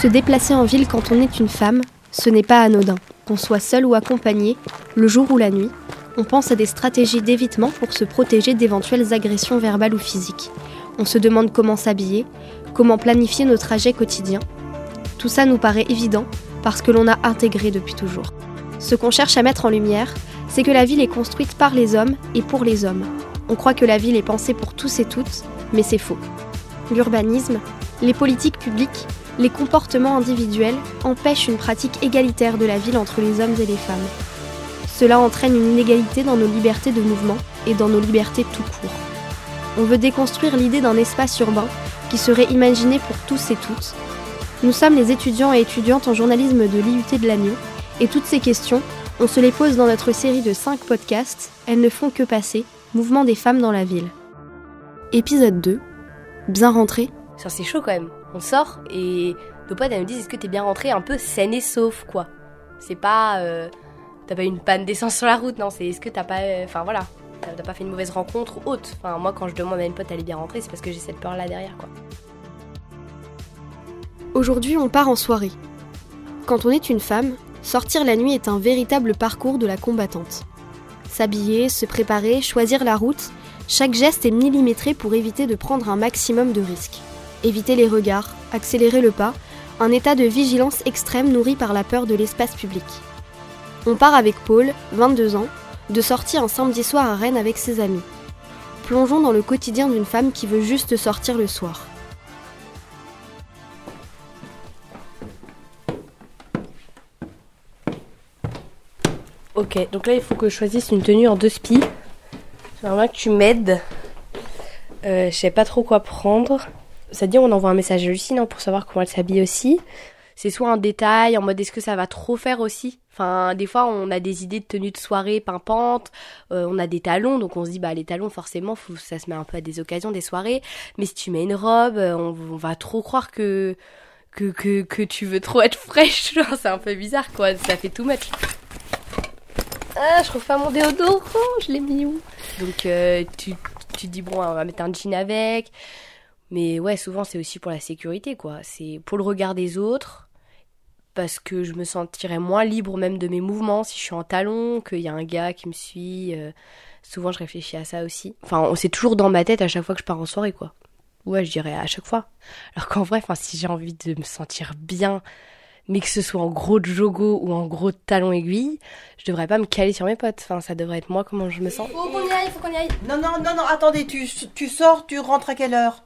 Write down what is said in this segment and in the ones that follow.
Se déplacer en ville quand on est une femme, ce n'est pas anodin. Qu'on soit seul ou accompagné, le jour ou la nuit, on pense à des stratégies d'évitement pour se protéger d'éventuelles agressions verbales ou physiques. On se demande comment s'habiller, comment planifier nos trajets quotidiens. Tout ça nous paraît évident parce que l'on a intégré depuis toujours. Ce qu'on cherche à mettre en lumière, c'est que la ville est construite par les hommes et pour les hommes. On croit que la ville est pensée pour tous et toutes, mais c'est faux. L'urbanisme, les politiques publiques, les comportements individuels empêchent une pratique égalitaire de la ville entre les hommes et les femmes. Cela entraîne une inégalité dans nos libertés de mouvement et dans nos libertés tout court. On veut déconstruire l'idée d'un espace urbain qui serait imaginé pour tous et toutes. Nous sommes les étudiants et étudiantes en journalisme de l'IUT de Lannion et toutes ces questions, on se les pose dans notre série de 5 podcasts, elles ne font que passer, Mouvement des femmes dans la ville. Épisode 2, bien rentré Ça c'est chaud quand même. On sort et nos potes elles nous disent est-ce que t'es bien rentré un peu saine et sauf quoi? C'est pas euh, t'as pas eu une panne d'essence sur la route, non, c'est est-ce que t'as pas. euh, Enfin voilà, t'as pas fait une mauvaise rencontre ou autre. Enfin, moi, quand je demande à une pote elle est bien rentrée, c'est parce que j'ai cette peur là derrière, quoi. Aujourd'hui, on part en soirée. Quand on est une femme, sortir la nuit est un véritable parcours de la combattante. S'habiller, se préparer, choisir la route, chaque geste est millimétré pour éviter de prendre un maximum de risques. Éviter les regards, accélérer le pas, un état de vigilance extrême nourri par la peur de l'espace public. On part avec Paul, 22 ans, de sortir un samedi soir à Rennes avec ses amis. Plongeons dans le quotidien d'une femme qui veut juste sortir le soir. Ok, donc là il faut que je choisisse une tenue en deux spies. J'aimerais que tu m'aides. Euh, je sais pas trop quoi prendre. Ça dit on envoie un message à Lucie non, pour savoir comment elle s'habille aussi. C'est soit un détail en mode est-ce que ça va trop faire aussi? Enfin des fois on a des idées de tenue de soirée pimpantes, euh, on a des talons donc on se dit bah les talons forcément faut, ça se met un peu à des occasions des soirées. Mais si tu mets une robe, euh, on, on va trop croire que que, que, que tu veux trop être fraîche. Genre, c'est un peu bizarre quoi, ça fait too much. Ah, je trouve pas mon déodorant, je l'ai mis où? Donc euh, tu, tu te dis bon, on va mettre un jean avec. Mais ouais, souvent c'est aussi pour la sécurité quoi. C'est pour le regard des autres. Parce que je me sentirais moins libre même de mes mouvements si je suis en talon, qu'il y a un gars qui me suit. euh, souvent je réfléchis à ça aussi. Enfin, c'est toujours dans ma tête à chaque fois que je pars en soirée quoi. Ouais, je dirais à chaque fois. Alors qu'en vrai, enfin, si j'ai envie de me sentir bien, mais que ce soit en gros de jogo ou en gros de talon aiguille, je devrais pas me caler sur mes potes. Enfin, ça devrait être moi comment je me sens. Faut qu'on y aille, faut qu'on y aille. Non, non, non, non, attendez, tu, tu sors, tu rentres à quelle heure?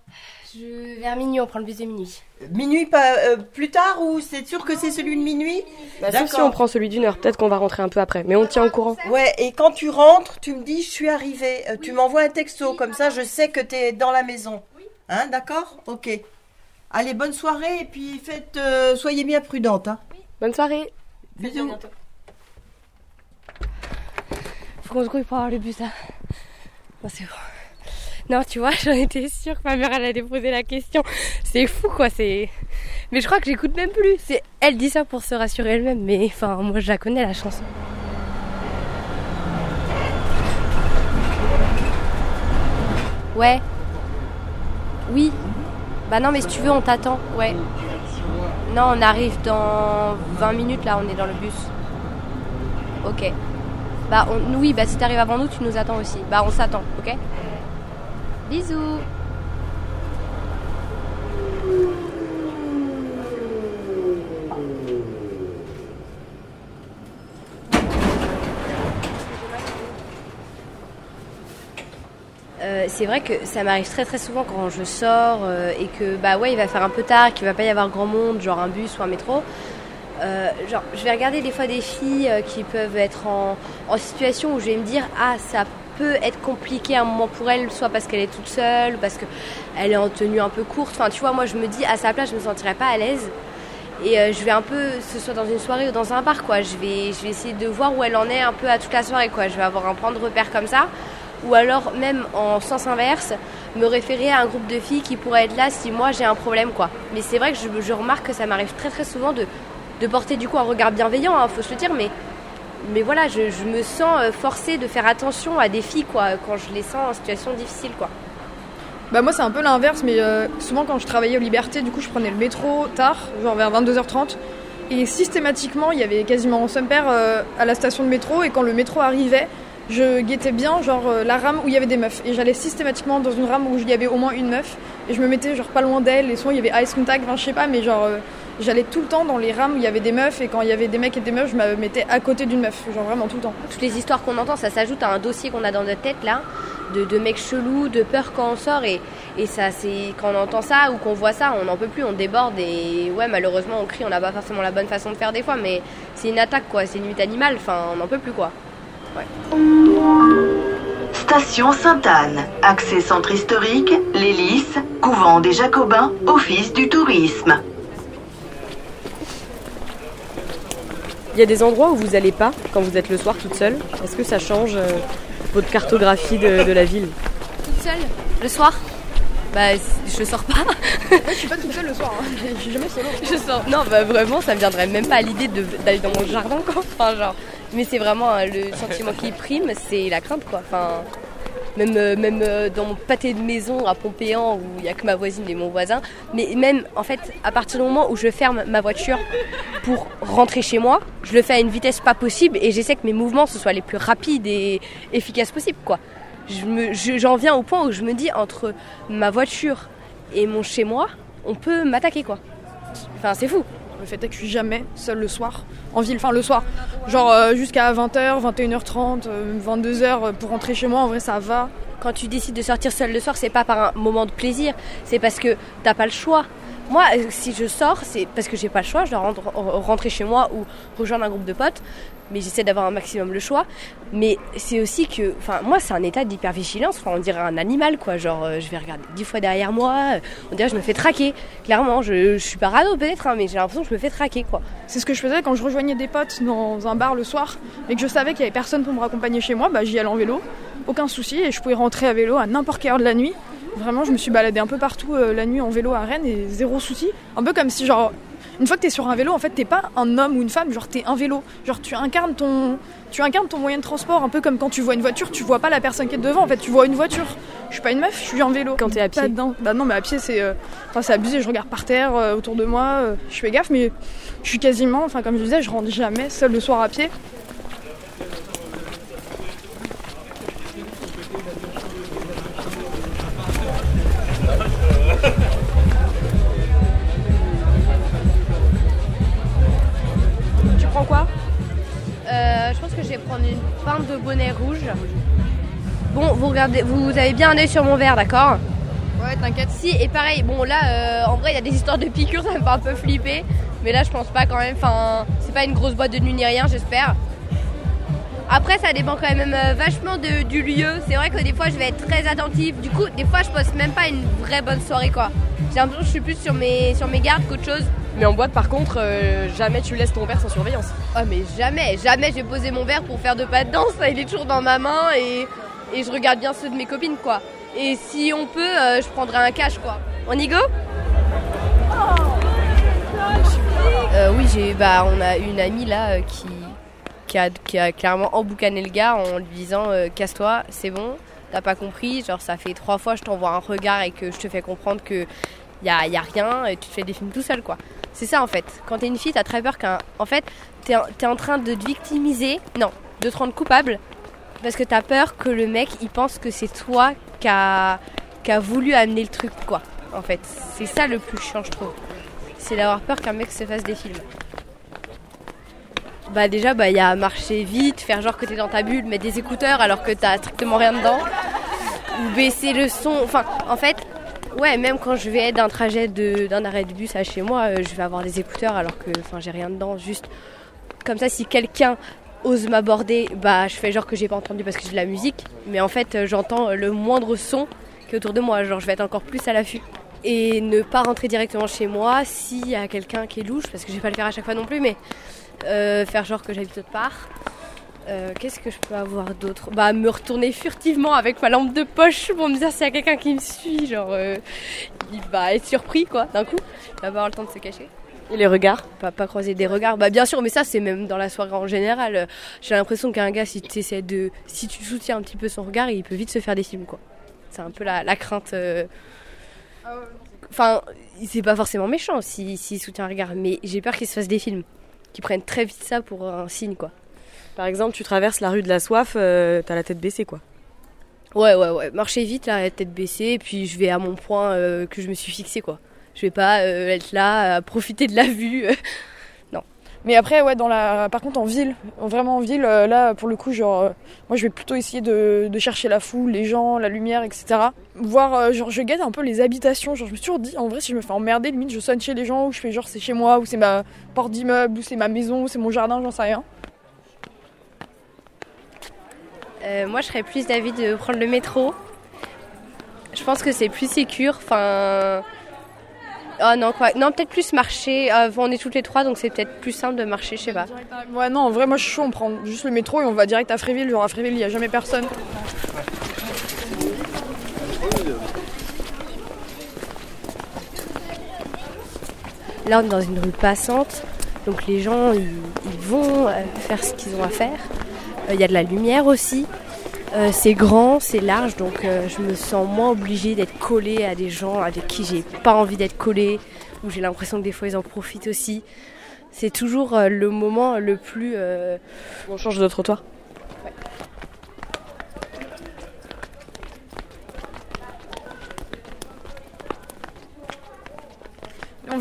Je... Vers minuit, on prend le bus de minuit. Minuit, pas euh, plus tard ou c'est sûr que c'est celui de minuit? Bah, sauf si on prend celui d'une heure, peut-être qu'on va rentrer un peu après, mais on tient au courant. Ouais, et quand tu rentres, tu me dis je suis arrivée. Euh, tu m'envoies un texto, comme ça je sais que tu es dans la maison. Hein, d'accord? Ok. Allez, bonne soirée et puis faites, euh, soyez bien prudente. Hein. Bonne soirée. Bisous. Faut qu'on se grouille pour avoir le bus là. Bon, c'est bon. Non, tu vois, j'en étais sûre que ma mère elle allait poser la question. C'est fou quoi, c'est. Mais je crois que j'écoute même plus. C'est elle dit ça pour se rassurer elle-même, mais enfin moi je la connais la chanson. Ouais. Oui. Bah non, mais si tu veux, on t'attend. Ouais. Non, on arrive dans 20 minutes là, on est dans le bus. Ok. Bah on- oui, bah si t'arrives avant nous, tu nous attends aussi. Bah on s'attend, ok? Bisous. Euh, c'est vrai que ça m'arrive très très souvent quand je sors euh, et que bah ouais il va faire un peu tard, qu'il va pas y avoir grand monde, genre un bus ou un métro. Euh, genre je vais regarder des fois des filles qui peuvent être en, en situation où je vais me dire ah ça peut être compliqué à un moment pour elle, soit parce qu'elle est toute seule, parce que elle est en tenue un peu courte. Enfin tu vois moi je me dis à sa place je me sentirais pas à l'aise et je vais un peu ce soit dans une soirée ou dans un bar quoi. Je vais je vais essayer de voir où elle en est un peu à toute la soirée quoi. Je vais avoir un point de repère comme ça ou alors même en sens inverse, me référer à un groupe de filles qui pourrait être là si moi j'ai un problème quoi. Mais c'est vrai que je, remarque que ça m'arrive très très souvent de, porter du coup un regard bienveillant, hein, faut se le dire, mais, mais voilà, je, me sens euh, forcée de faire attention à des filles quoi, quand je les sens en situation difficile quoi. Bah moi c'est un peu l'inverse, mais euh, souvent quand je travaillais aux Libertés, du coup je prenais le métro tard, genre vers 22h30, et systématiquement il y avait quasiment son père euh, à la station de métro, et quand le métro arrivait, je guettais bien genre euh, la rame où il y avait des meufs, et j'allais systématiquement dans une rame où il y avait au moins une meuf, et je me mettais genre pas loin d'elle, et souvent il y avait ice contact, enfin je sais pas, mais genre j'allais tout le temps dans les rames où il y avait des meufs, et quand il y avait des mecs et des meufs, je me mettais à côté d'une meuf, genre vraiment tout le temps. Toutes les histoires qu'on entend, ça s'ajoute à un dossier qu'on a dans notre tête là de, mecs chelous, de peur quand on sort. Et, et ça, c'est quand on entend ça ou qu'on voit ça, on n'en peut plus, on déborde. Et ouais, malheureusement, on crie, on n'a pas forcément la bonne façon de faire des fois, mais c'est une attaque quoi, c'est une lutte animale. Enfin, on n'en peut plus quoi. Station Sainte-Anne, accès centre historique, l'hélice, couvent des Jacobins, office du tourisme. Il y a des endroits où vous n'allez pas quand vous êtes le soir toute seule. Est-ce que ça change euh, votre cartographie de, la ville? Toute seule? Le soir? Bah, je sors pas. je suis pas toute seule le soir, hein. je suis jamais solo. Je sors. Non, bah vraiment, ça me viendrait même pas à l'idée d'aller dans mon jardin, quoi. Enfin, genre. Mais c'est vraiment euh, le sentiment qui prime, c'est la crainte, quoi. Enfin, même, euh, même euh, dans mon pâté de maison à Pompéan où il n'y a que ma voisine et mon voisin. Mais même, en fait, à partir du moment où je ferme ma voiture pour rentrer chez moi, je le fais à une vitesse pas possible et j'essaie que mes mouvements ce soient les plus rapides et efficaces possibles, quoi. J'en viens au point où je me dis entre ma voiture et mon chez moi, on peut m'attaquer, quoi. Enfin, c'est fou. Le fait est que je suis jamais seule le soir en ville, enfin le soir. Genre euh, jusqu'à 20h, 21h30, 22h pour rentrer chez moi, en vrai ça va. Quand tu décides de sortir seule le soir, c'est pas par un moment de plaisir, c'est parce que t'as pas le choix. Moi, euh, si je sors, c'est parce que j'ai pas le choix, je dois rentrer chez moi ou rejoindre un groupe de potes mais j'essaie d'avoir un maximum le choix. Mais c'est aussi que, enfin, moi, c'est un état d'hypervigilance. Enfin, on dirait un animal, quoi. Genre, euh, je vais regarder dix fois derrière moi. Euh, on dirait que je me fais traquer. Clairement, je, je suis parano peut-être, hein, mais j'ai l'impression que je me fais traquer, quoi. C'est ce que je faisais quand je rejoignais des potes dans un bar le soir, et que je savais qu'il y avait personne pour me raccompagner chez moi. Bah, j'y allais en vélo, aucun souci, et je pouvais rentrer à vélo à n'importe quelle heure de la nuit. Vraiment, je me suis baladée un peu partout euh, la nuit en vélo à Rennes et zéro souci. Un peu comme si, genre, une fois que tu es sur un vélo, en fait, t'es pas un homme ou une femme, genre t'es un vélo. Genre tu incarnes ton, tu incarnes ton moyen de transport, un peu comme quand tu vois une voiture, tu vois pas la personne qui est devant, en fait, tu vois une voiture. Je suis pas une meuf, je suis en vélo. Quand t'es à pied Bah non, mais à pied, c'est euh, c'est abusé, je regarde par terre, euh, autour de moi, euh, je fais gaffe, mais je suis quasiment, enfin, comme je disais, je rentre jamais seule le soir à pied. Regardez, vous avez bien un œil sur mon verre, d'accord Ouais, t'inquiète. Si, et pareil, bon là, euh, en vrai, il y a des histoires de piqûres, ça me fait un peu flipper. Mais là, je pense pas quand même. Enfin, c'est pas une grosse boîte de nuit ni rien, j'espère. Après, ça dépend quand même euh, vachement de, du lieu. C'est vrai que des fois, je vais être très attentive. Du coup, des fois, je passe même pas une vraie bonne soirée, quoi. J'ai l'impression que je suis plus sur mes, sur mes gardes qu'autre chose. Mais en boîte, par contre, euh, jamais tu laisses ton verre sans surveillance. Oh, mais jamais, jamais je vais poser mon verre pour faire de pas de danse. Il est toujours dans ma main et, et je regarde bien ceux de mes copines, quoi. Et si on peut, euh, je prendrai un cash, quoi. On y go euh, Oui, j'ai, bah, on a une amie là qui, qui, a, qui a clairement emboucané le gars en lui disant Casse-toi, c'est bon, t'as pas compris. Genre, ça fait trois fois je t'envoie un regard et que je te fais comprendre que y a, rien et tu te fais des films tout seul, quoi. C'est ça en fait. Quand t'es une fille, t'as très peur qu'un. En fait, t'es es en train de te victimiser, non, de te rendre coupable, parce que t'as peur que le mec il pense que c'est toi qui a, qui a voulu amener le truc, quoi. En fait, c'est ça le plus chiant, je trouve. C'est d'avoir peur qu'un mec se fasse des films. Bah déjà, bah il y a marcher vite, faire genre que t'es dans ta bulle, mettre des écouteurs alors que t'as strictement rien dedans, baisser le son. Enfin, en fait, Ouais, même quand je vais d'un trajet d'un arrêt de bus à chez moi, euh, je vais avoir des écouteurs alors que enfin j'ai rien dedans. Juste comme ça, si quelqu'un ose m'aborder, bah je fais genre que j'ai pas entendu parce que j'ai de la musique, mais en fait euh, j'entends le moindre son qui est autour de moi. Genre je vais être encore plus à l'affût. Et ne pas rentrer directement chez moi s'il y a quelqu'un qui est louche, parce que je vais pas le faire à chaque fois non plus, mais euh, faire genre que j'habite autre part. Euh, qu'est-ce que je peux avoir d'autre? Bah me retourner furtivement avec ma lampe de poche pour me dire s'il y a quelqu'un qui me suit, genre il va être surpris quoi d'un coup, il va avoir le temps de se cacher. Et les regards pas, pas croiser des regards. Bah bien sûr, mais ça c'est même dans la soirée en général. J'ai l'impression qu'un gars si tu de si tu soutiens un petit peu son regard, il peut vite se faire des films quoi. C'est un peu la, la crainte. euh, Enfin, c'est pas forcément méchant s'il s'il soutient un regard, mais j'ai peur qu'il se fasse des films. Qui prennent très vite ça pour un signe, quoi. Par exemple, tu traverses la rue de la soif, euh, t'as la tête baissée, quoi. Ouais, ouais, ouais. Marcher vite, là, la tête baissée, puis je vais à mon point euh, que je me suis fixé, quoi. Je vais pas euh, être là à profiter de la vue. Mais après, ouais, dans la, par contre, en ville, vraiment en ville, euh, là, pour le coup, genre, euh, moi, je vais plutôt essayer de, chercher la foule, les gens, la lumière, etc. Voir, genre, je guette un peu les habitations. Genre, je me suis toujours dit, en vrai, si je me fais emmerder, limite, je sonne chez les gens, ou je fais genre, c'est chez moi, ou c'est ma porte d'immeuble, ou c'est ma maison, ou c'est mon jardin, j'en sais rien. Moi, je serais plus d'avis de prendre le métro. Je pense que c'est plus sécure. Enfin. Oh non, quoi. Non, peut-être plus marcher. Euh, on est toutes les trois, donc c'est peut-être plus simple de marcher, je sais pas. Ouais, non, en vrai, moi, je suis chaud, on prend juste le métro et on va direct à Fréville. Genre, à Fréville, il y a jamais personne. Là, on est dans une rue passante, donc les gens, ils, ils vont euh, faire ce qu'ils ont à faire. Euh, Il y a de la lumière aussi. Euh, c'est grand, c'est large, donc euh, je me sens moins obligée d'être collée à des gens avec qui j'ai pas envie d'être collée, ou j'ai l'impression que des fois ils en profitent aussi. C'est toujours euh, le moment le plus. euh, On change de trottoir.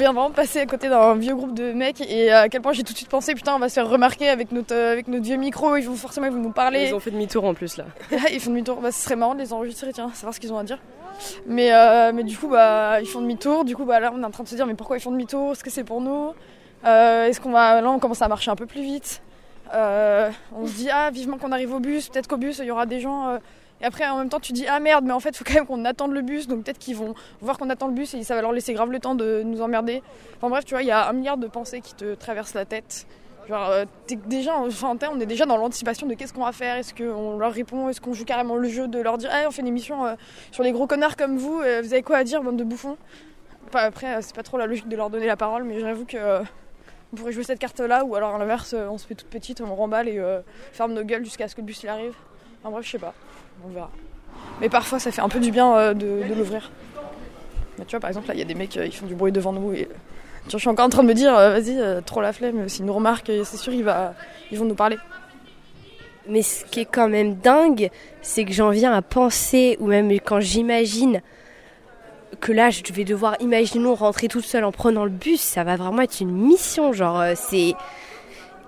Vraiment de passer à côté d'un vieux groupe de mecs et à quel point j'ai tout de suite pensé, putain, on va se faire remarquer avec notre, euh, avec notre vieux micro, ils vont forcément ils vont nous parler. Ils ont fait demi-tour en plus, là. ils font demi-tour. Bah, ce serait marrant de les enregistrer, tiens, savoir ce qu'ils ont à dire. Mais, euh, mais du coup, bah, ils font demi-tour. Du coup, bah, là, on est en train de se dire, mais pourquoi ils font demi-tour? Est-ce que c'est pour nous? Euh, Est-ce qu'on va. Là, on commence à marcher un peu plus vite? Euh, on se dit, ah, vivement qu'on arrive au bus. Peut-être qu'au bus, il y aura des gens. Et après, en même temps, tu dis, ah merde, mais en fait, faut quand même qu'on attende le bus. Donc peut-être qu'ils vont voir qu'on attend le bus et ça va leur laisser grave le temps de nous emmerder. Enfin bref, tu vois, il y a un milliard de pensées qui te traversent la tête. Genre, euh, t'es déjà, enfin, on est déjà dans l'anticipation de qu'est-ce qu'on va faire. Est-ce qu'on leur répond? Est-ce qu'on joue carrément le jeu de leur dire, ah, on fait une émission euh, sur les gros connards comme vous. euh, vous avez quoi à dire, bande de bouffons? Après, euh, c'est pas trop la logique de leur donner la parole, mais j'avoue que on pourrait jouer cette carte-là, ou alors à l'inverse, on se fait toute petite, on remballe et ferme nos gueules jusqu'à ce que le bus il arrive. Enfin bref, je sais pas, on verra. Mais parfois, ça fait un peu du bien euh, de, l'ouvrir. Bah, tu vois, par exemple, là, il y a des mecs, euh, ils font du bruit devant nous et. je suis encore en train de me dire, euh, vas-y, trop la flemme, s'ils nous remarquent, c'est sûr, ils vont nous parler. Mais ce qui est quand même dingue, c'est que j'en viens à penser, ou même quand j'imagine que là, je vais devoir, imaginons, rentrer toute seule en prenant le bus, ça va vraiment être une mission. Genre, c'est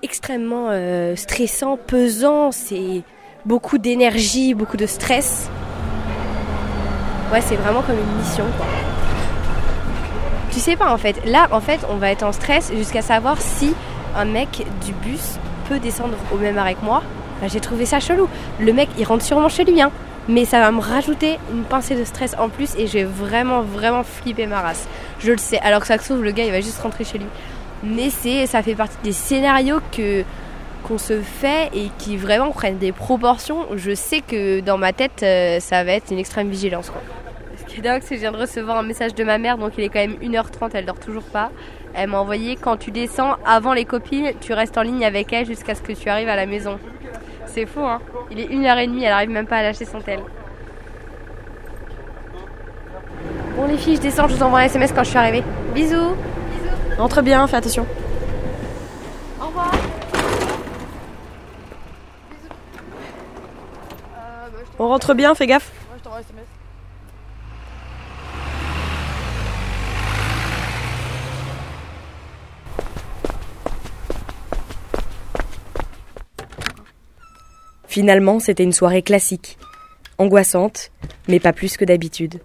extrêmement stressant, pesant, c'est beaucoup d'énergie, beaucoup de stress. Ouais, c'est vraiment comme une mission. Tu sais pas, en fait. Là, en fait, on va être en stress jusqu'à savoir si un mec du bus peut descendre au même arrêt que moi. Enfin, J'ai trouvé ça chelou. Le mec, il rentre sûrement chez lui, hein. Mais ça va me rajouter une pincée de stress en plus et je vais vraiment, vraiment flipper ma race. Je le sais. Alors que ça se trouve, le gars, il va juste rentrer chez lui. Mais c'est, ça fait partie des scénarios que qu'on se fait et qui vraiment prennent des proportions. Je sais que dans ma tête, euh, ça va être une extrême vigilance. Quoi. Ce qui est dingue, c'est que je viens de recevoir un message de ma mère, donc il est quand même 1h30, elle dort toujours pas. Elle m'a envoyé quand tu descends avant les copines, tu restes en ligne avec elle jusqu'à ce que tu arrives à la maison. C'est fou, hein Il est 1h30, elle arrive même pas à lâcher son tel. Bon les filles, je descends, je vous envoie un SMS quand je suis arrivée. Bisous Rentre bien, fais attention. Au revoir On rentre bien, fais gaffe. Ouais, je t'envoie un SMS. Finalement, c'était une soirée classique. Angoissante, mais pas plus que d'habitude.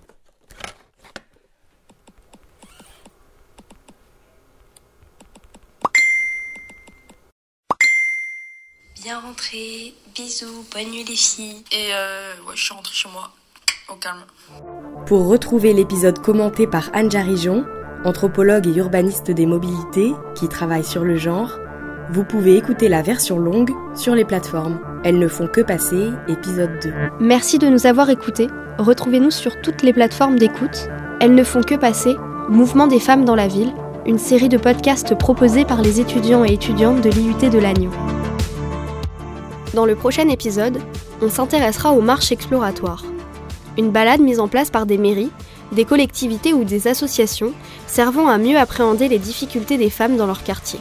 Bien rentré, bisous, bonne nuit les filles. Et euh, ouais, je suis rentrée chez moi, au calme. Pour retrouver l'épisode commenté par Anne Jarijon, anthropologue et urbaniste des mobilités qui travaille sur le genre, vous pouvez écouter la version longue sur les plateformes. Elles ne font que passer, épisode 2. Merci de nous avoir écoutés. Retrouvez-nous sur toutes les plateformes d'écoute. Elles ne font que passer. Mouvement des femmes dans la ville, une série de podcasts proposés par les étudiants et étudiantes de l'IUT de Lannion. Dans le prochain épisode, on s'intéressera aux marches exploratoires. Une balade mise en place par des mairies, des collectivités ou des associations servant à mieux appréhender les difficultés des femmes dans leur quartier.